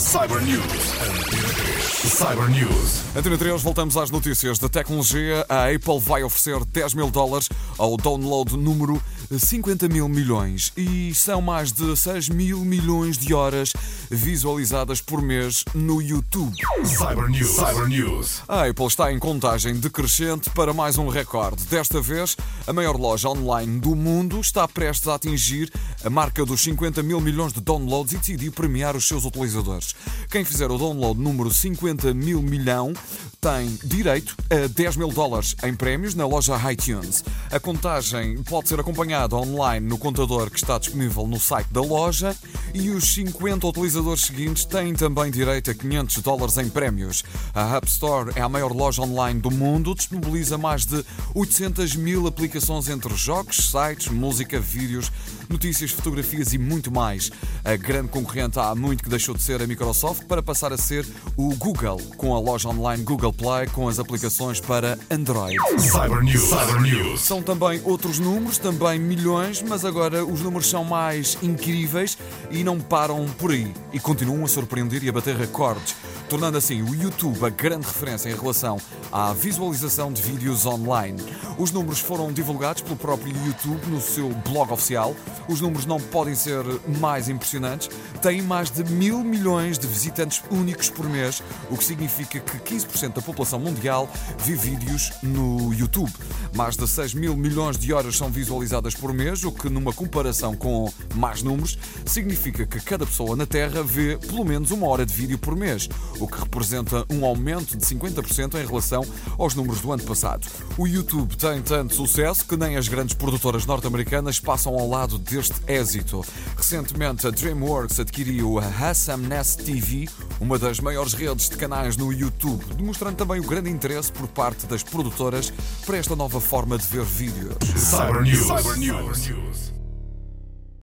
Cyber News. Antena 3. Cyber News. Antena 3, voltamos às notícias da tecnologia. A Apple vai oferecer 10 mil dólares ao download número 50 mil milhões. E são mais de 6 mil milhões de horas visualizadas por mês no YouTube. Cyber News. Cyber News. A Apple está em contagem decrescente para mais um recorde. Desta vez, a maior loja online do mundo está prestes a atingir a marca dos 50 mil milhões de downloads e decidiu premiar os seus utilizadores. Quem fizer o download número 50 mil milhão tem direito a 10 mil dólares em prémios na loja iTunes. A contagem pode ser acompanhada online no contador que está disponível no site da loja e os 50 utilizadores seguintes têm também direito a 500 dólares em prémios. A App Store é a maior loja online do mundo, disponibiliza mais de 800 mil aplicações entre jogos, sites, música, vídeos, notícias, fotografias e muito mais. A grande concorrente há muito que deixou de ser a Microsoft para passar a ser o Google, com a loja online Google Play com as aplicações para Android. Cyber News. Cyber News. São também outros números, também milhões, mas agora os números são mais incríveis e não param por aí e continuam a surpreender e a bater recordes, tornando assim o YouTube a grande referência em relação à visualização de vídeos online. Os números foram divulgados pelo próprio YouTube no seu blog oficial. Os números não podem ser mais impressionantes. Tem mais de mil milhões de visitantes únicos por mês, o que significa que 15% da população mundial vê vídeos no YouTube. Mais de 6 mil milhões de horas são visualizadas por mês, o que, numa comparação com mais números, significa que cada pessoa na Terra vê pelo menos uma hora de vídeo por mês, o que representa um aumento de 50% em relação aos números do ano passado. O YouTube tem tanto sucesso que nem as grandes produtoras norte-americanas passam ao lado deste êxito. Recentemente, a DreamWorks adquiriu a Hassam Nest TV, uma das maiores redes de canais no YouTube, demonstrando também o grande interesse por parte das produtoras para esta nova forma de ver vídeos. Cyber News. Cyber News.